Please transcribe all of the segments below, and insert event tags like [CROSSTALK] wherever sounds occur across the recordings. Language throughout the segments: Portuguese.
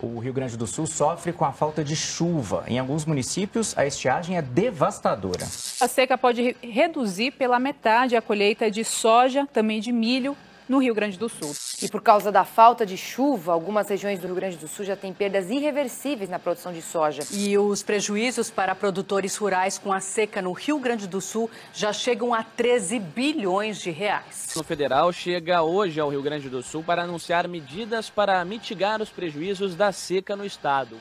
O Rio Grande do Sul sofre com a falta de chuva. Em alguns municípios, a estiagem é devastadora. A seca pode reduzir pela metade a colheita de soja, também de milho no Rio Grande do Sul. E por causa da falta de chuva, algumas regiões do Rio Grande do Sul já têm perdas irreversíveis na produção de soja. E os prejuízos para produtores rurais com a seca no Rio Grande do Sul já chegam a 13 bilhões de reais. O federal chega hoje ao Rio Grande do Sul para anunciar medidas para mitigar os prejuízos da seca no estado.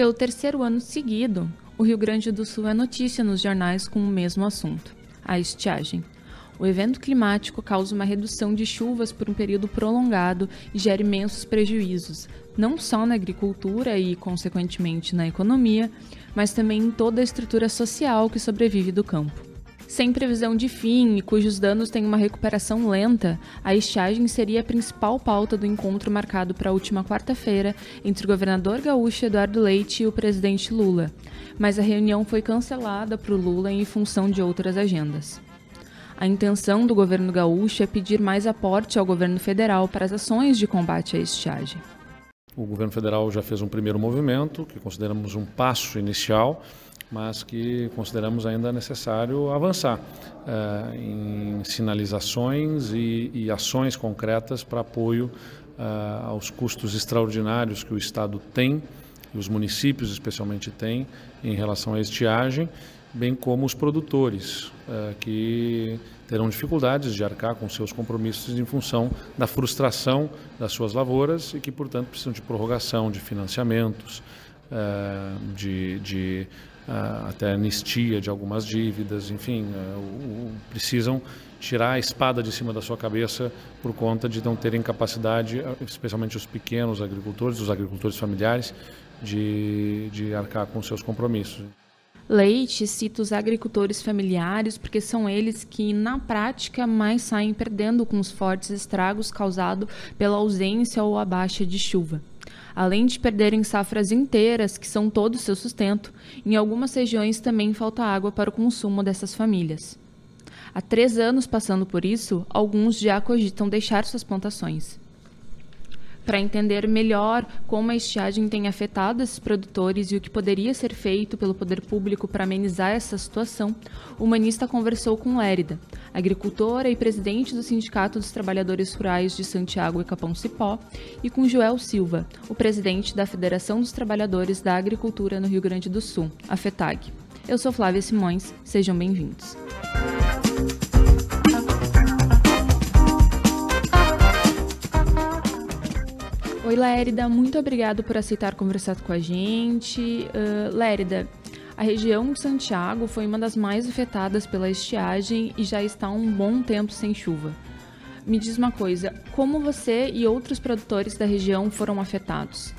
Pelo terceiro ano seguido, o Rio Grande do Sul é notícia nos jornais com o mesmo assunto: a estiagem. O evento climático causa uma redução de chuvas por um período prolongado e gera imensos prejuízos, não só na agricultura e, consequentemente, na economia, mas também em toda a estrutura social que sobrevive do campo. Sem previsão de fim e cujos danos têm uma recuperação lenta, a estiagem seria a principal pauta do encontro marcado para a última quarta-feira entre o governador gaúcho Eduardo Leite e o presidente Lula. Mas a reunião foi cancelada para o Lula em função de outras agendas. A intenção do governo gaúcho é pedir mais aporte ao governo federal para as ações de combate à estiagem. O governo federal já fez um primeiro movimento, que consideramos um passo inicial, mas que consideramos ainda necessário avançar uh, em sinalizações e, e, ações concretas para apoio uh, aos custos extraordinários que o Estado tem e os municípios especialmente têm em relação à estiagem, bem como os produtores uh, que terão dificuldades de arcar com seus compromissos em função da frustração das suas lavouras e que, portanto, precisam de prorrogação de financiamentos, de, de até anistia de algumas dívidas, enfim, uh, precisam tirar a espada de cima da sua cabeça por conta de não terem capacidade, especialmente os pequenos agricultores, os agricultores familiares, de, de arcar com seus compromissos. Leite cita os agricultores familiares porque são eles que, na prática, mais saem perdendo com os fortes estragos causados pela ausência ou a baixa de chuva além de perderem safras inteiras, que são todo o seu sustento, em algumas regiões também falta água para o consumo dessas famílias. Há três anos passando por isso, alguns já cogitam deixar suas plantações. Para entender melhor como a estiagem tem afetado esses produtores e o que poderia ser feito pelo poder público para amenizar essa situação, o humanista conversou com Lérida, agricultora e presidente do Sindicato dos Trabalhadores Rurais de Santiago e Capão Cipó, e com Joel Silva, o presidente da Federação dos Trabalhadores da Agricultura no Rio Grande do Sul, a FETAG. Eu sou Flávia Simões, sejam bem-vindos. Oi, Lérida, muito obrigado por aceitar conversar com a gente. Uh, Lérida, a região de Santiago foi uma das mais afetadas pela estiagem e já está um bom tempo sem chuva. Me diz uma coisa, como você e outros produtores da região foram afetados?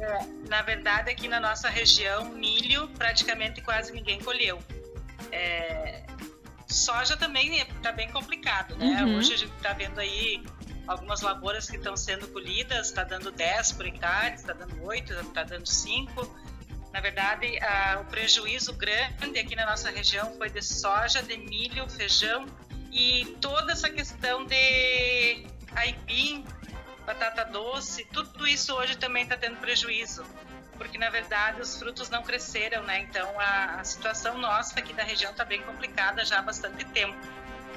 É, na verdade, aqui na nossa região, milho praticamente quase ninguém colheu. É, soja também está bem complicado, né? Uhum. Hoje a gente está vendo aí algumas lavouras que estão sendo colhidas, está dando 10 por hectare, está dando 8, está dando 5. Na verdade, a, o prejuízo grande aqui na nossa região foi de soja, de milho, feijão e toda essa questão de aipim, batata doce, tudo isso hoje também está tendo prejuízo, porque na verdade os frutos não cresceram, né? Então a, a situação nossa aqui da região está bem complicada já há bastante tempo.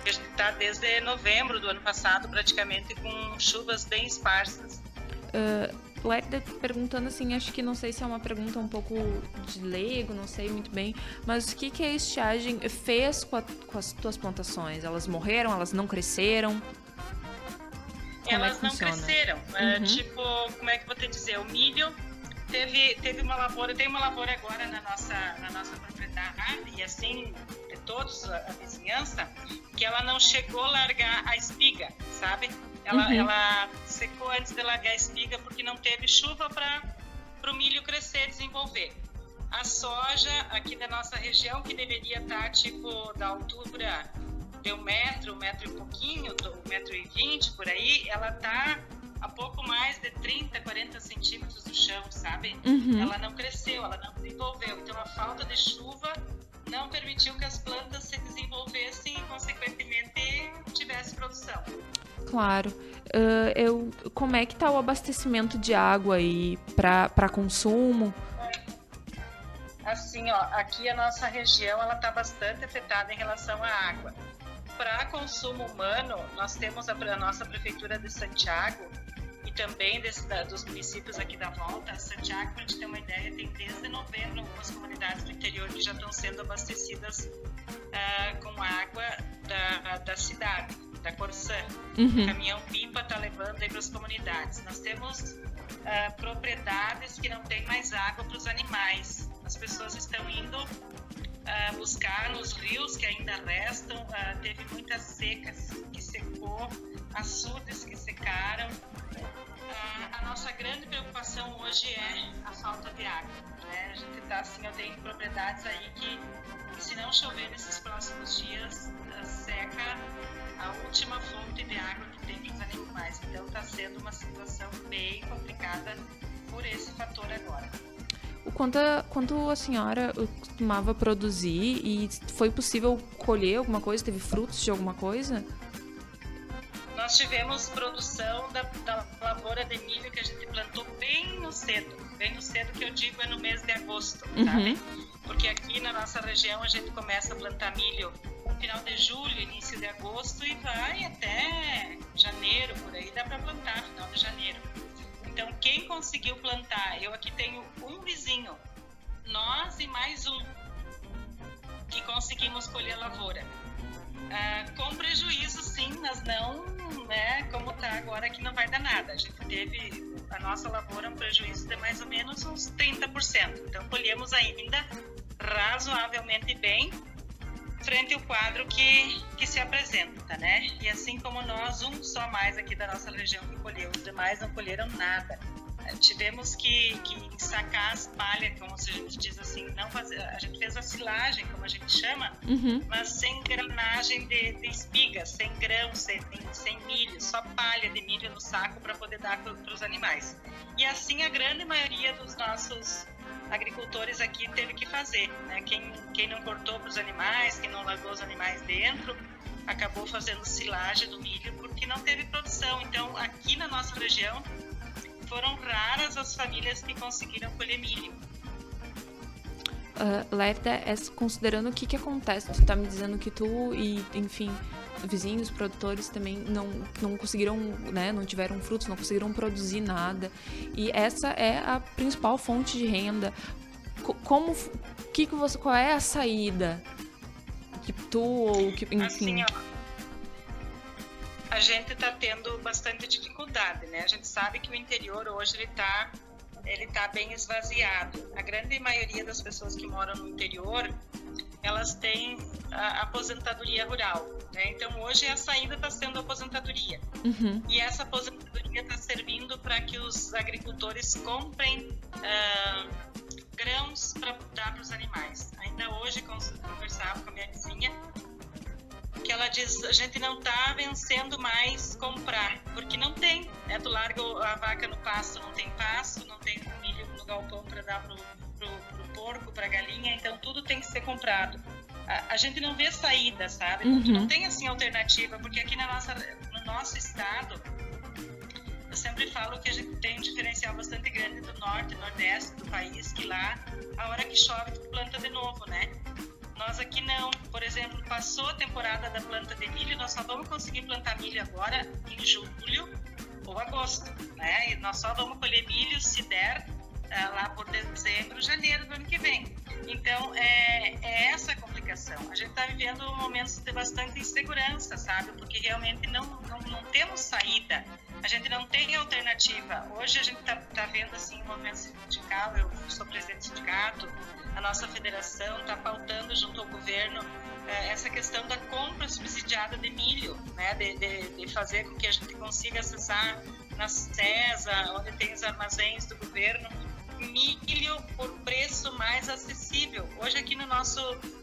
A gente está desde novembro do ano passado, praticamente, com chuvas bem esparsas. Uh, Lerda perguntando assim, acho que não sei se é uma pergunta um pouco de leigo, não sei muito bem, mas o que, que a estiagem fez com, a, com as tuas plantações? Elas morreram? Elas não cresceram? Como é elas é não funciona? cresceram. É, uhum. tipo, como é que eu vou te dizer? O milho teve, teve uma lavoura, tem uma lavoura agora na nossa, na nossa propriedade, e assim, todos, a, a vizinhança, que ela não chegou a largar a espiga, sabe? Ela, uhum. ela secou antes de largar a espiga porque não teve chuva para o milho crescer, desenvolver. A soja aqui da nossa região, que deveria estar tá, tipo da altura de um metro, um metro e pouquinho, um metro e vinte por aí, ela tá a pouco mais de 30, 40 centímetros do chão, sabe? Uhum. Ela não cresceu, ela não desenvolveu. Então a falta de chuva não permitiu que as plantas se desenvolvessem e, consequentemente, tivessem produção. Claro. Uh, eu, como é que está o abastecimento de água aí para consumo? Assim, ó, aqui a nossa região ela está bastante afetada em relação à água. Para consumo humano, nós temos a, a, nossa prefeitura de Santiago também desse, da, dos municípios aqui da volta. Santiago, para a gente ter uma ideia, tem desde novembro algumas comunidades do interior que já estão sendo abastecidas uh, com água da, da cidade, da Corsã. Uhum. O caminhão pipa está levando aí para as comunidades. Nós temos uh, propriedades que não têm mais água para os animais as pessoas estão indo uh, buscar nos rios que ainda restam. Teve muitas secas que secou, açudes que secaram. Uh, a nossa grande preocupação hoje é a falta de água. Né? A gente está assim, eu tenho propriedades aí que, se não chover nesses próximos dias, seca a última fonte de água que tem para os animais. Então está sendo uma situação bem complicada por esse fator agora o quanto quanto a senhora costumava produzir e foi possível colher alguma coisa? Teve frutos de alguma coisa? Nós tivemos produção da, da lavoura de milho que a gente plantou bem no cedo. Bem no cedo que eu digo é no mês de agosto, uhum. sabe? Porque aqui na nossa região a gente começa a plantar milho no final de julho, início de agosto e vai até janeiro, por aí dá para plantar, final de janeiro. Então, quem conseguiu plantar, eu aqui tenho um vizinho, nós e mais um, que conseguimos colher a lavoura. Ah, com prejuízo, sim, mas não, né, como está agora, que não vai dar nada. A gente teve a nossa lavoura um prejuízo de mais ou menos uns 30%. Então, colhemos ainda razoavelmente bem, frente ao quadro que, que se apresenta, né? E assim como nós, um só mais aqui da nossa região que colheu, os demais não colheram nada. Tivemos que, que sacar as palhas, como se a gente diz assim, não fazer, a gente fez a silagem, como a gente chama, uhum. mas sem granagem de, de espigas, sem grão, sem, sem milho, só palha de milho no saco para poder dar para os animais. E assim a grande maioria dos nossos agricultores aqui teve que fazer. Né? Quem, quem não cortou para os animais, quem não largou os animais dentro, acabou fazendo silagem do milho porque não teve produção. Então, aqui na nossa região, foram raras as famílias que conseguiram colher milho. Uh, Lerda, é, considerando o que, que acontece, tu tá me dizendo que tu e, enfim, vizinhos, produtores também não, não conseguiram, né, não tiveram frutos, não conseguiram produzir nada. E essa é a principal fonte de renda. Como, que que você, qual é a saída que tu ou que, enfim... Assim, ó, a gente está tendo bastante dificuldade, né? A gente sabe que o interior hoje ele está ele tá bem esvaziado. A grande maioria das pessoas que moram no interior elas têm a aposentadoria rural. Né? Então, hoje a saída está sendo a aposentadoria. Uhum. E essa aposentadoria está servindo para que os agricultores comprem uh, grãos para dar para os animais. Ainda hoje, conversava com a minha vizinha, que ela diz a gente não está vencendo mais comprar, porque não tem. Né? Tu larga a vaca no pasto, não tem pasto, não tem milho no galpão para dar para o porco, para galinha, então tudo tem que ser comprado. A, a gente não vê saída, sabe? Uhum. Não tem assim alternativa, porque aqui na nossa, no nosso estado, eu sempre falo que a gente tem um diferencial bastante grande do norte e nordeste do país, que lá, a hora que chove, tu planta de novo, né? Nós aqui não. Por exemplo, passou a temporada da planta de milho, nós só vamos conseguir plantar milho agora em julho ou agosto, né? E nós só vamos colher milho se der uh, lá por dezembro, janeiro do ano que vem. Então, é, é essa a complicação. A gente está vivendo momentos de bastante insegurança, sabe? Porque realmente não, não, não temos saída. A gente não tem alternativa. Hoje a gente está tá vendo assim um movimento sindical, eu sou presidente do sindicato, a nossa federação está pautando junto ao governo é, essa questão da compra subsidiada de milho, né? De, de, de, fazer com que a gente consiga acessar na CESA, onde tem os armazéns do governo, milho por preço mais acessível. Hoje aqui no nosso,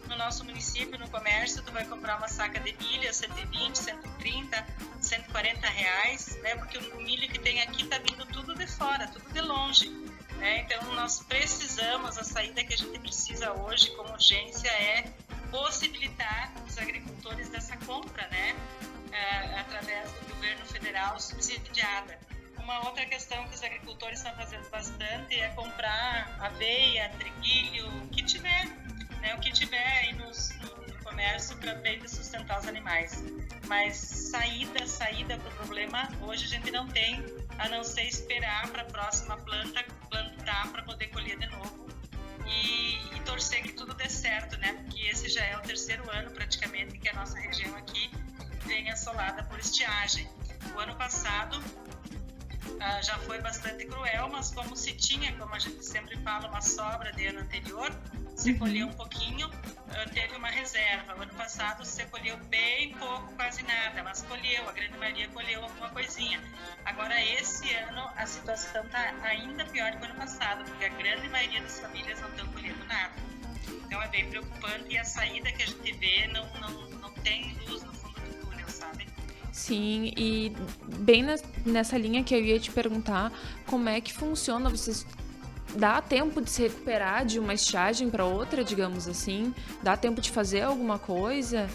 no nosso município, no comércio, tu vai comprar uma saca de milho a 120, 130, 140 reais, né? Porque o milho que tem aqui está vindo tudo de fora, tudo de longe. Né? Então nós precisamos, a saída que a gente precisa hoje como urgência é possibilitar os agricultores dessa compra, né? É, através do governo federal subsidiada. Uma outra questão que os agricultores estão fazendo bastante é comprar aveia, triguilho, o que tiver, né? O que tiver aí nos, no, no comércio para bem sustentar os animais. Mas saída, saída para o problema, hoje a gente não tem, a não ser esperar para a próxima planta plantar para poder colher de novo e, e, torcer que tudo dê certo, né? Porque esse já é o terceiro ano praticamente que a nossa região aqui vem assolada por estiagem. O ano passado uh, já foi bastante cruel, mas como se tinha, como a gente sempre fala, uma sobra de ano anterior, se uhum. colheu um pouquinho, teve uma reserva. O ano passado se colheu bem pouco, quase nada, mas colheu, a grande maioria colheu alguma coisinha. Agora, esse ano, a situação está ainda pior que o ano passado, porque a grande maioria das famílias não estão colhendo nada. Então, é bem preocupante e a saída que a gente vê não, não, não tem luz no fundo do túnel, sabe? Sim, e bem nessa linha que eu ia te perguntar, como é que funciona? Vocês dá tempo de se recuperar de uma estiagem para outra, digamos assim? Dá tempo de fazer alguma coisa?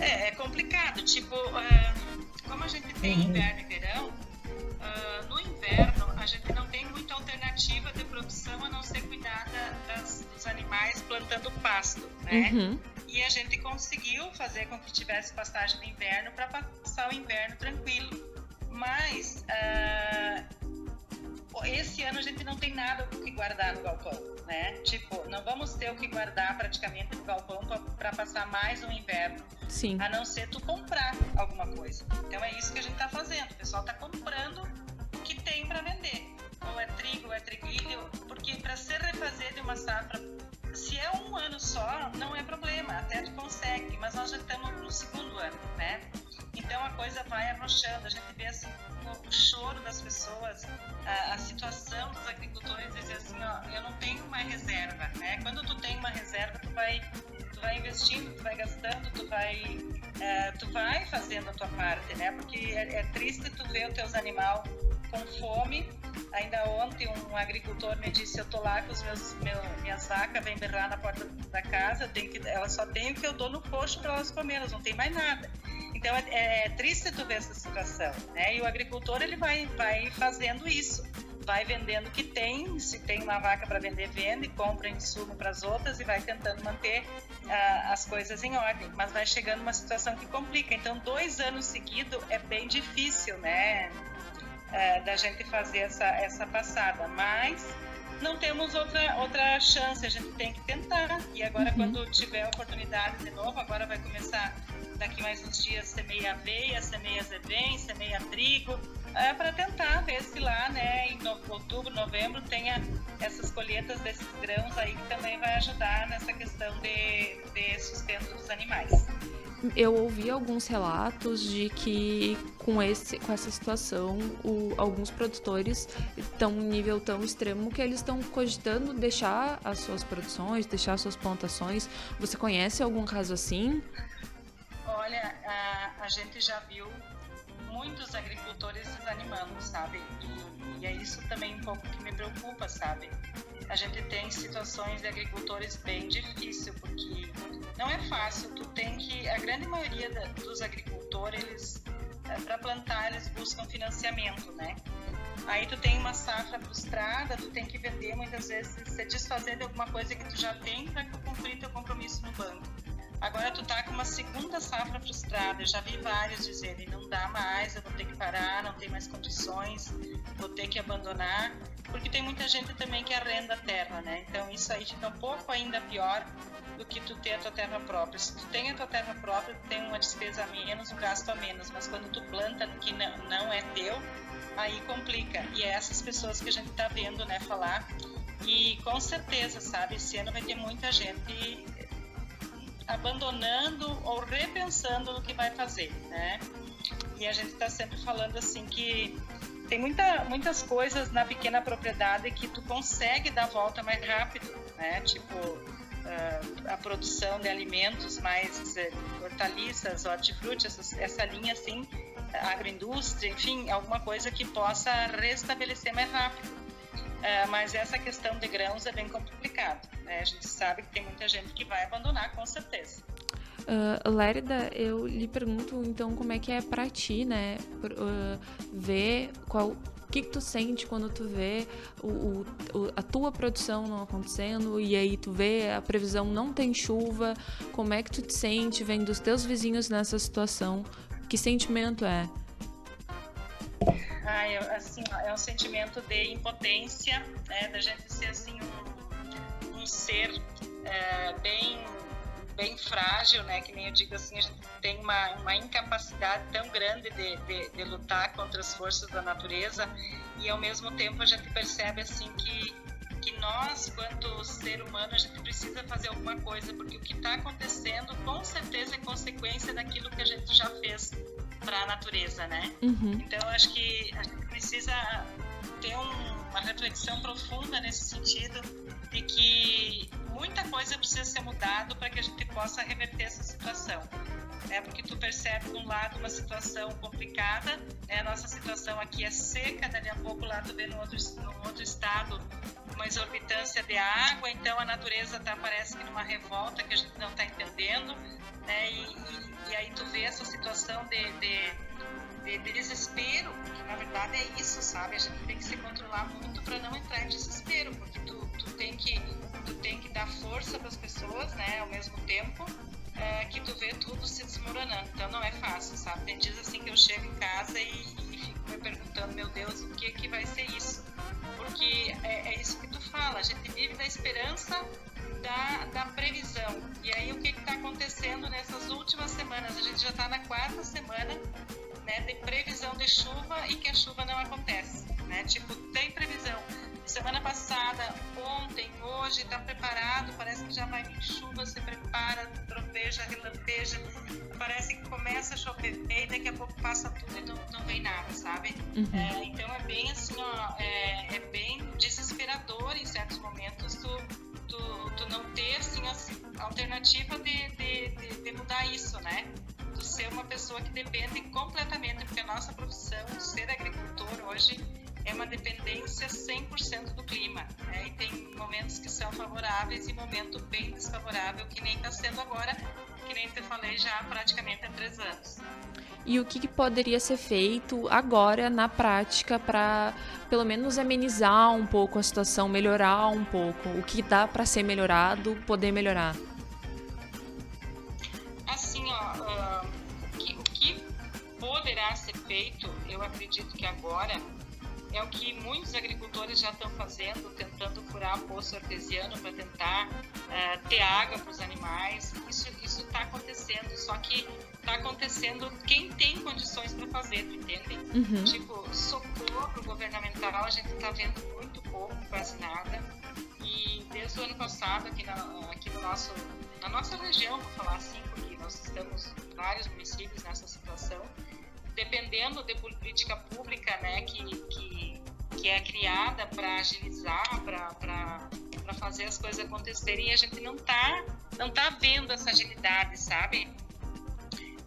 É, é complicado. Tipo, uh, como a gente tem uhum. inverno e verão, uh, no inverno a gente não tem muita alternativa de produção a não ser cuidar das, dos animais plantando pasto, né? Uhum. E a gente conseguiu fazer com que tivesse pastagem no inverno para passar o inverno tranquilo. Mas uh, esse ano a gente não tem nada o que guardar no galpão, né? Tipo, não vamos ter o que guardar praticamente no galpão para passar mais um inverno. Sim. A não ser tu comprar alguma coisa. Então é isso que a gente está fazendo. O pessoal está comprando o que tem para vender. Ou é trigo, ou é triguilho, porque para se refazer de uma safra se é um ano só, não é problema, até tu consegue, mas nós já estamos no segundo ano, né? Então a coisa vai arrochando, a gente vê assim o choro das pessoas, a, a situação dos agricultores dizer assim, ó, eu não tenho uma reserva, né? Quando tu tem uma reserva, tu vai, tu vai investindo, tu vai gastando, tu vai, é, tu vai fazendo a tua parte, né? Porque é, é triste tu ver os teus animais com fome Ainda ontem um agricultor me disse, eu tô lá com os meus, meu, minhas vacas, vem berrar na porta da casa, tem que, elas só têm o que eu dou no coxo para elas comer, elas não tem mais nada. Então é, é, é, triste tu ver essa situação, né? E o agricultor ele vai, vai fazendo isso, vai vendendo o que tem, se tem uma vaca para vender, vende, compra insumo para as outras e vai tentando manter uh, as coisas em ordem. Mas vai chegando uma situação que complica. Então dois anos seguidos é bem difícil, né? É, da gente fazer essa, essa passada, mas não temos outra, outra chance, a gente tem que tentar. E agora, uhum. quando tiver oportunidade de novo, agora vai começar daqui mais uns dias semeia aveia, semeia zebem, semeia trigo, é, para tentar ver se lá, né, em outubro, novembro, tenha essas colheitas desses grãos aí que também vai ajudar nessa questão de, de sustento dos animais eu ouvi alguns relatos de que com, esse, com essa situação, o, alguns produtores estão em nível tão extremo que eles estão cogitando deixar as suas produções, deixar as suas plantações. Você conhece algum caso assim? Olha, a, a gente já viu muitos agricultores desanimando, sabe? E, e é isso também um pouco que me preocupa, sabe? A gente tem situações de agricultores bem difícil, porque não é fácil, tu tem que, a grande maioria da, dos agricultores, eles, é, para plantar, eles buscam financiamento, né? Aí tu tem uma safra frustrada, tu tem que vender muitas vezes, se desfazer de alguma coisa que tu já tem para cumprir teu compromisso no banco. Agora tu tá com uma segunda safra frustrada, eu já vi vários dizerem, não dá mais, eu vou ter que parar, não tem mais condições, vou ter que abandonar porque tem muita gente também que arrenda a terra, né? Então isso aí fica um pouco ainda pior do que tu ter a tua terra própria. Se tu tem a tua terra própria, tu tem uma despesa a menos, um gasto a menos, mas quando tu planta que não, não é teu, aí complica. E é essas pessoas que a gente tá vendo, né, falar. E com certeza, sabe, esse ano vai ter muita gente abandonando ou repensando no que vai fazer, né? E a gente está sempre falando assim que tem muita, muitas coisas na pequena propriedade que tu consegue dar volta mais rápido, né? Tipo, uh, a produção de alimentos mais uh, hortaliças, hortifruti, essa, essa linha assim, agroindústria, enfim, alguma coisa que possa restabelecer mais rápido. Uh, mas essa questão de grãos é bem complicado. Né? A gente sabe que tem muita gente que vai abandonar, com certeza. Uh, Lérida, eu lhe pergunto então como é que é para ti, né? Uh, ver qual o que, que tu sente quando tu vê o, o, a tua produção não acontecendo e aí tu vê a previsão não tem chuva? Como é que tu te sente vendo os teus vizinhos nessa situação? Que sentimento é? Eu, assim, é um sentimento de impotência, né, da gente ser assim um, um ser é, bem bem frágil, né? Que nem eu digo assim, a gente tem uma, uma incapacidade tão grande de, de, de, lutar contra as forças da natureza e ao mesmo tempo a gente percebe assim que que nós, quanto ser humano, a gente precisa fazer alguma coisa porque o que está acontecendo com certeza é consequência daquilo que a gente já fez para a natureza, né? Uhum. Então acho que a gente precisa ter um, uma reflexão profunda nesse sentido de que muita coisa precisa ser mudado para que a gente possa reverter essa situação. É porque tu percebe de um lado uma situação complicada, né? a nossa situação aqui é seca, daqui a pouco lá tu vê no outro, no outro estado uma exorbitância de água, então a natureza tá parece que numa revolta que a gente não está entendendo, né? E, e, e, aí tu vê essa situação de, de, de, de desespero, que na verdade é isso, sabe? A gente tem que se controlar muito para não entrar em desespero, porque tu, tu tem que tu tem que dar força para as pessoas, né, ao mesmo tempo é, que tu vê tudo se desmoronando. Então não é fácil, sabe? Tem dias assim que eu chego em casa e, e fico me perguntando, meu Deus, o que que vai ser isso? Porque é, é isso que tu fala, a gente vive da esperança da, da previsão. E aí o que está acontecendo nessas últimas semanas? A gente já está na quarta semana né, de previsão de chuva e que a chuva não acontece. Né? Tipo, tem previsão semana passada, ontem, hoje, está preparado, parece que já vai vir chuva, se prepara, tropeja, relampeja, parece que começa a chover e daqui a pouco passa tudo e não, não vem nada, sabe? Uhum. É, então é bem assim, alternativa de, de, de, de mudar isso, né? Tu ser uma pessoa que depende completamente, porque a nossa profissão, ser agricultor hoje, é uma dependência 100% do clima. Né? E tem momentos que são favoráveis e momento bem desfavorável, que nem está sendo agora, que nem te falei já praticamente há três anos. E o que, que poderia ser feito agora na prática para, pelo menos, amenizar um pouco a situação, melhorar um pouco? O que dá para ser melhorado, poder melhorar? Feito, eu acredito que agora é o que muitos agricultores já estão fazendo, tentando furar poço artesiano para tentar uh, ter água para os animais. Isso está acontecendo, só que está acontecendo quem tem condições para fazer, entende? Uhum. Tipo, socorro governamental a gente está vendo muito pouco, quase nada. E desde o ano passado, aqui, na, aqui no nosso, na nossa região, vou falar assim, porque nós estamos vários municípios nessa situação, dependendo de política pública né, que, que, que é criada para agilizar, para fazer as coisas acontecerem, e a gente não está não tá vendo essa agilidade, sabe?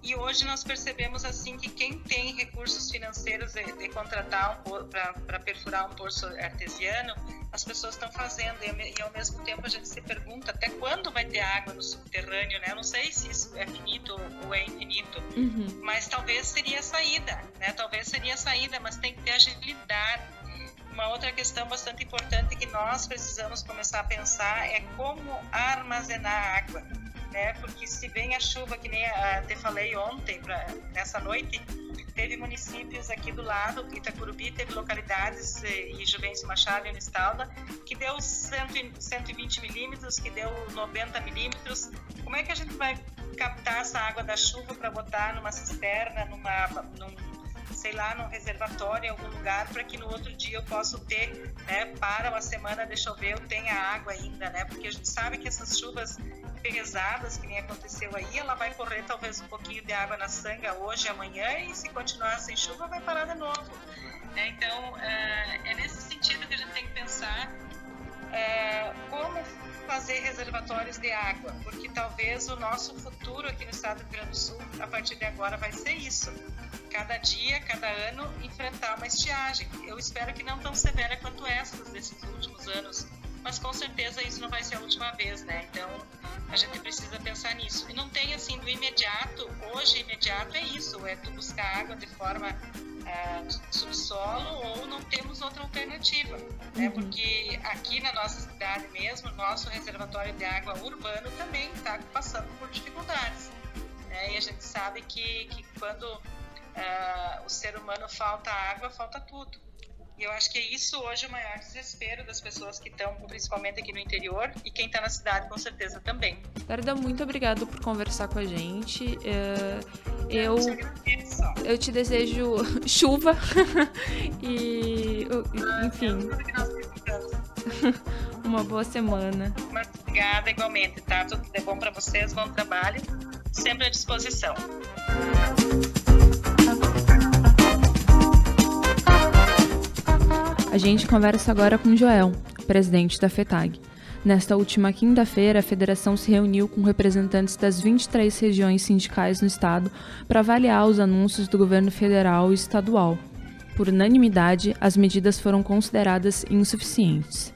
E hoje nós percebemos assim que quem tem recursos financeiros de, de contratar um, para perfurar um poço artesiano, as pessoas estão fazendo e, e, ao mesmo tempo a gente se pergunta até quando vai ter água no subterrâneo, né? Eu não sei se isso é finito ou é infinito, uhum. mas talvez seria a saída, né? Talvez seria a saída, mas tem que ter agilidade. Uma outra questão bastante importante que nós precisamos começar a pensar é como armazenar água né? Porque se vem a chuva, que nem te falei ontem, pra, nessa noite, teve municípios aqui do lado, Itacurubi, teve localidades eh, e Juvencio Machado e Unistalda, que deu 100, 120 milímetros, que deu 90 milímetros. Como é que a gente vai captar essa água da chuva para botar numa cisterna, numa, num, sei lá, num reservatório, em algum lugar, para que no outro dia eu possa ter, né, para uma semana de chover, eu tenha água ainda, né? Porque a gente sabe que essas chuvas pesadas, que nem aconteceu aí, ela vai correr talvez um pouquinho de água na sanga hoje, amanhã, e se continuar sem chuva, vai parar de novo. É, então, é, é, nesse sentido que a gente tem que pensar é, como fazer reservatórios de água, porque talvez o nosso futuro aqui no estado do Rio Grande do Sul, a partir de agora, vai ser isso. Cada dia, cada ano, enfrentar uma estiagem. Eu espero que não tão severa quanto essas desses últimos anos mas com certeza isso não vai ser a última vez, né? Então a gente precisa pensar nisso. E não tem assim do imediato, hoje imediato é isso, é tu buscar água de forma uh, subsolo ou não temos outra alternativa, né? uhum. Porque aqui na nossa cidade mesmo, nosso reservatório de água urbano também está passando por dificuldades, né? E a gente sabe que, que quando uh, o ser humano falta água, falta tudo. E eu acho que é isso hoje o maior desespero das pessoas que estão, principalmente aqui no interior, e quem está na cidade com certeza também. Garda, muito obrigado por conversar com a gente. É, eu, eu te desejo [LAUGHS] chuva [LAUGHS] e, enfim. [LAUGHS] Uma boa semana. Muito obrigada, igualmente, tá? Tudo de bom para vocês, bom trabalho. Sempre à disposição. A gente conversa agora com Joel, presidente da FETAG. Nesta última quinta-feira, a federação se reuniu com representantes das 23 regiões sindicais no estado para avaliar os anúncios do governo federal e estadual. Por unanimidade, as medidas foram consideradas insuficientes.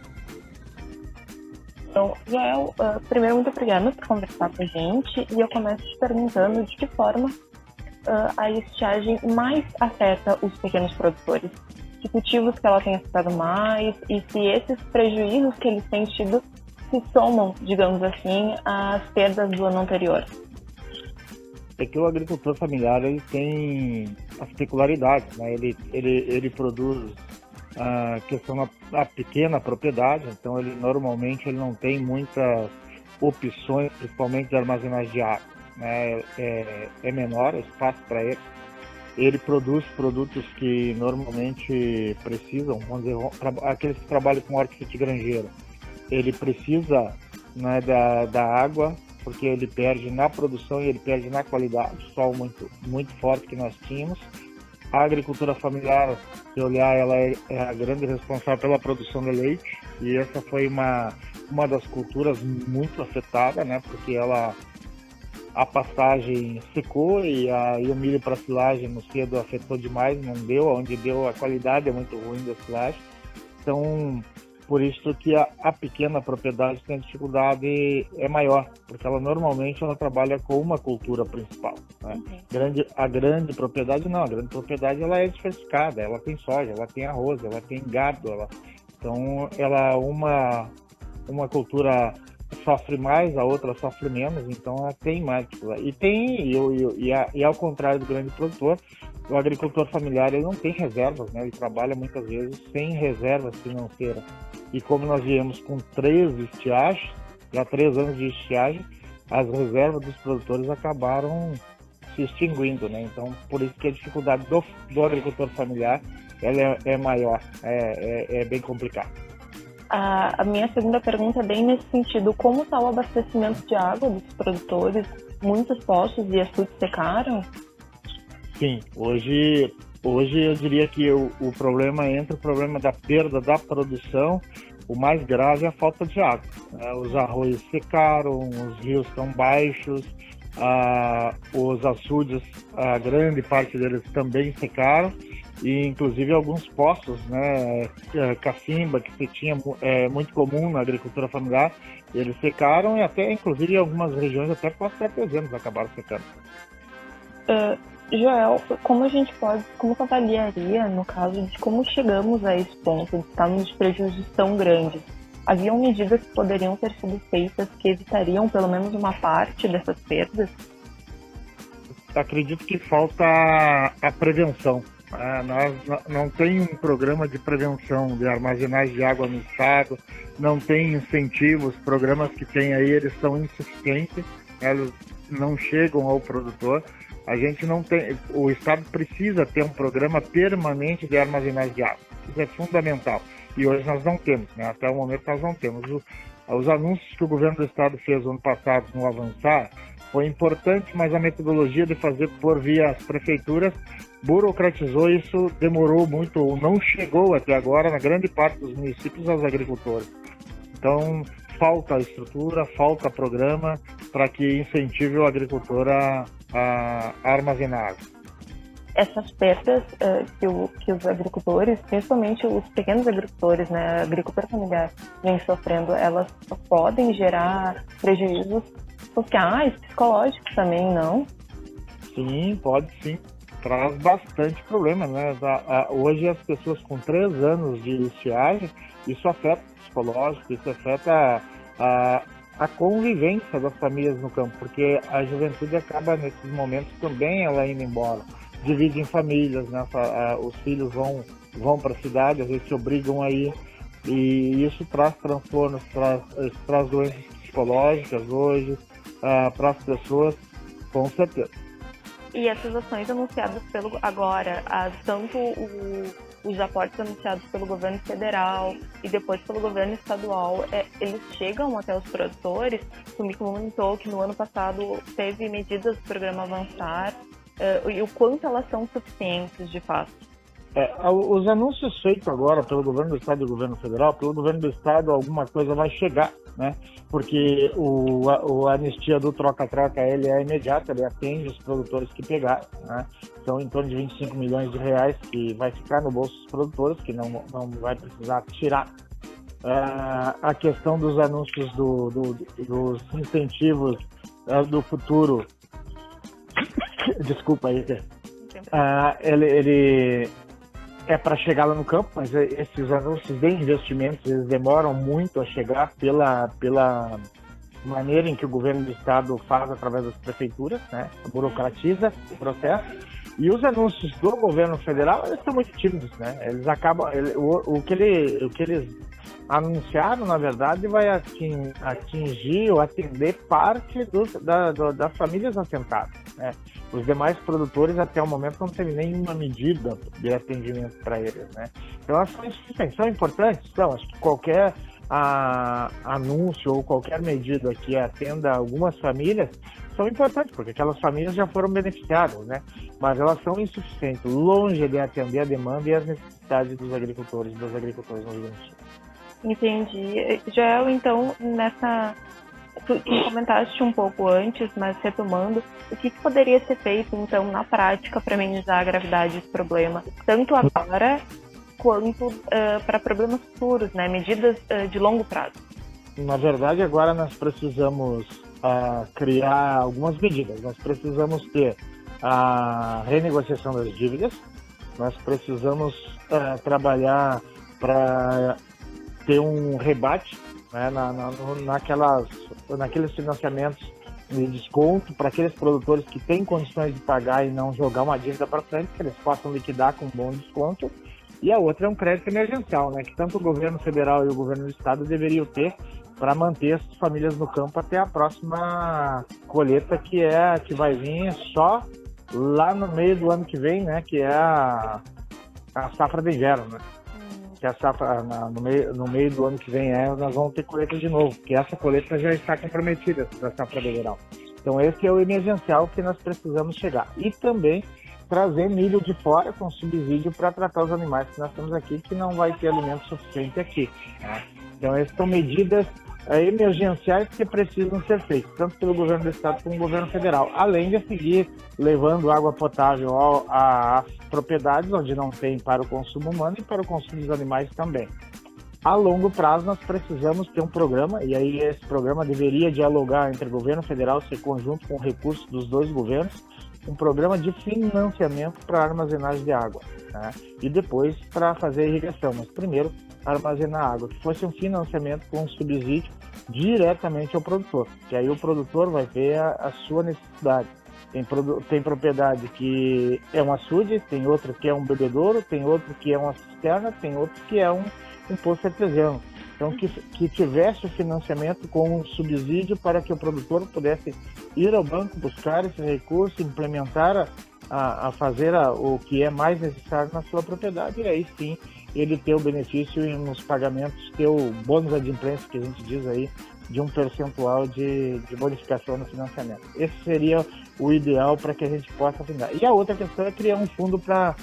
Então, Joel, uh, primeiro, muito obrigada por conversar com a gente. E eu começo te perguntando de que forma uh, a estiagem mais afeta os pequenos produtores que cultivos que ela tem afetado mais e se esses prejuízos que eles têm tido se somam, digamos assim, às perdas do ano anterior. É que o agricultor familiar ele tem as peculiaridades, né? Ele, ele, ele produz a questão da, pequena propriedade, então ele normalmente ele não tem muitas opções, principalmente de armazenagem de água. Né? É, é menor o espaço para ele ele produz produtos que normalmente precisam, vamos dizer, aqueles que trabalham com hortifruti granjeiro, ele precisa né, da, da água, porque ele perde na produção e ele perde na qualidade, sol muito, muito forte que nós tínhamos. A agricultura familiar, se olhar, ela é, é a grande responsável pela produção de leite, e essa foi uma, uma das culturas muito afetada, né, porque ela a pastagem secou e, a, e o milho para silagem no cedo afetou demais, não deu, onde deu a qualidade é muito ruim da silagem. Então, por isso que a, a, pequena propriedade tem dificuldade é maior, porque ela normalmente ela trabalha com uma cultura principal. Né? Uhum. Grande, a grande propriedade não, a grande propriedade ela é diversificada, ela tem soja, ela tem arroz, ela tem gado, ela, então ela uma uma cultura sofre mais, a outra sofre menos, então ela tem mais. E tem, e, e, e, e ao contrário do grande produtor, o agricultor familiar ele não tem reservas, né? Ele trabalha muitas vezes sem reservas financeiras. E como nós viemos com três estiagens, já três anos de estiagem, as reservas dos produtores acabaram se extinguindo, né? Então, por isso que a dificuldade do, do agricultor familiar ela é, é maior, é, é, é bem complicado. A, a minha segunda pergunta é bem nesse sentido. Como está o abastecimento de água dos produtores? Muitos poços e açudes secaram? Sim, hoje, hoje eu diria que o, o problema entre o problema da perda da produção, o mais grave é a falta de água. É, os arroios secaram, os rios estão baixos, ah, os açudes, a grande parte deles também secaram e inclusive alguns poços, né, é, cacimba que se tinha é, muito comum na agricultura familiar, eles secaram e até inclusive em algumas regiões até quase artesianos acabaram secando. Uh, Joel, como a gente pode, como você avaliaria no caso de como chegamos a esse ponto de estarmos de prejuízos tão grandes? Haviam medidas que poderiam ter sido feitas que evitariam pelo menos uma parte dessas perdas? Acredito que falta a prevenção ah, nós não tem um programa de prevenção de armazenagem de água no estado, não tem incentivos, programas que tem aí eles são insuficientes, eles não chegam ao produtor. A gente não tem, o estado precisa ter um programa permanente de armazenagem de água. Isso é fundamental. E hoje nós não temos, né? Até o momento nós não temos. Os anúncios que o governo do estado fez ano passado no Avançar foi importante, mas a metodologia de fazer por via as prefeituras burocratizou isso, demorou muito, ou não chegou até agora na grande parte dos municípios aos agricultores. Então, falta estrutura, falta programa para que incentive o agricultor a, a armazenar. Essas perdas uh, que, o, que, os agricultores, principalmente os pequenos agricultores, né, agricultura familiar, vem sofrendo, elas podem gerar prejuízos sociais, psicológicos também, não? Sim, pode sim. Traz bastante problema, né? Hoje as pessoas com três anos de estiagem, isso afeta o psicológico, isso afeta a, a convivência das famílias no campo, porque a juventude acaba nesses momentos também ela indo embora. Divide em famílias, né? Os filhos vão, vão para a cidade, às vezes se obrigam a ir, e isso traz transtornos, traz, traz doenças psicológicas hoje uh, para as pessoas, com certeza. E essas ações anunciadas pelo agora, as, tanto o, os aportes anunciados pelo governo federal e depois pelo governo estadual, é, eles chegam até os produtores. O me comentou que no ano passado teve medidas do programa Avançar uh, e o quanto elas são suficientes de fato. É, os anúncios feitos agora pelo governo do estado e governo federal, pelo governo do estado, alguma coisa vai chegar, né? Porque o, a, o anistia do troca-troca ele é imediato, ele atende os produtores que pegaram, né? São em torno de 25 milhões de reais que vai ficar no bolso dos produtores, que não, não vai precisar tirar. Uh, a questão dos anúncios do, do, dos incentivos uh, do futuro, [LAUGHS] desculpa aí, uh, ele, ele é para chegar lá no campo, mas esses anúncios de investimentos eles demoram muito a chegar pela, pela maneira em que o governo do estado faz através das prefeituras, né? burocratiza o processo. E os anúncios do governo federal eles são muito tímidos, né? Eles acabam, ele, o, o, que ele, o que eles anunciaram, na verdade, vai atingir ou atender parte dos, da, do, das famílias assentadas, né? Os demais produtores, até o momento, não teve nenhuma medida de atendimento para eles, né? Então, as ações são importantes, então, acho que qualquer a, anúncio ou qualquer medida que atenda algumas famílias são importantes, porque aquelas famílias já foram beneficiadas, né? Mas elas são insuficientes, longe de atender a demanda e as necessidades dos agricultores e agricultores no Rio Grande do Sul. Entendi. Joel, então, nessa tu, tu comentaste um pouco antes, mas retomando, o que, que poderia ser feito, então, na prática para amenizar a gravidade desse problema, tanto agora quanto uh, para problemas futuros, né? medidas uh, de longo prazo? Na verdade, agora nós precisamos uh, criar algumas medidas. Nós precisamos ter a renegociação das dívidas, nós precisamos trabalhar para ter um rebate né, na, na, naquelas, naqueles financiamentos de desconto para aqueles produtores que têm condições de pagar e não jogar uma dívida para frente, que eles possam liquidar com um bom desconto. E a outra é um crédito emergencial, né, que tanto o governo federal e o governo do estado deveriam ter para manter as famílias no campo até a próxima colheita que é que vai vir só lá no meio do ano que vem, né, que é a, a safra de inverno, né que a safra na, no, meio, no meio do ano que vem é, nós vamos ter colheita de novo, porque essa colheita já está comprometida da safra verão. Então esse é o emergencial que nós precisamos chegar. E também trazer milho de fora com subsídio para tratar os animais que nós temos aqui, que não vai ter alimento suficiente aqui. Né? Então essas são medidas emergenciais que precisam ser feitas, tanto pelo governo do estado como pelo governo federal, além de seguir levando água potável às propriedades onde não tem para o consumo humano e para o consumo dos animais também. A longo prazo, nós precisamos ter um programa, e aí esse programa deveria dialogar entre o governo federal, ser conjunto com recursos dos dois governos, um programa de financiamento para armazenagem de água, né? e depois para fazer irrigação, mas primeiro armazenar água, que fosse um financiamento com um subsídio diretamente ao produtor, que aí o produtor vai ver a, a sua necessidade. Tem, tem propriedade que é um açude, tem outra que é um bebedouro, tem outro que é uma cisterna, tem outro que é um, um poço artesiano. Então, que, que tivesse o financiamento com um subsídio para que o produtor pudesse ir ao banco, buscar esse recurso, implementar, a, a fazer a, o que é mais necessário na sua propriedade, e aí sim ele ter o benefício nos pagamentos, ter o bônus adimplência, que a gente diz aí, de um percentual de, de bonificação no financiamento. Esse seria o ideal para que a gente possa afinar. E a outra questão é criar um fundo para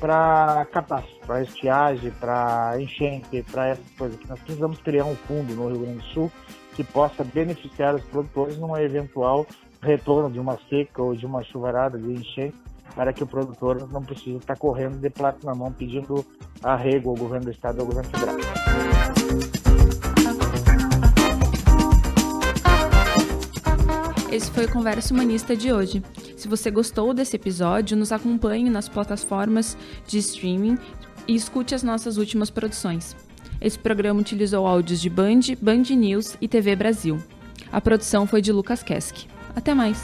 para catástrofe, para estiagem, para enchente, para essas coisas. Nós precisamos criar um fundo no Rio Grande do Sul que possa beneficiar os produtores numa eventual retorno de uma seca ou de uma chuvarada de enchente, para que o produtor não precise estar correndo de plato na mão pedindo arrego ao governo do estado ou ao governo federal. Esse foi o Conversa Humanista de hoje. Se você gostou desse episódio, nos acompanhe nas plataformas de streaming e escute as nossas últimas produções. Esse programa utilizou áudios de Band, Band News e TV Brasil. A produção foi de Lucas Kesk. Até mais!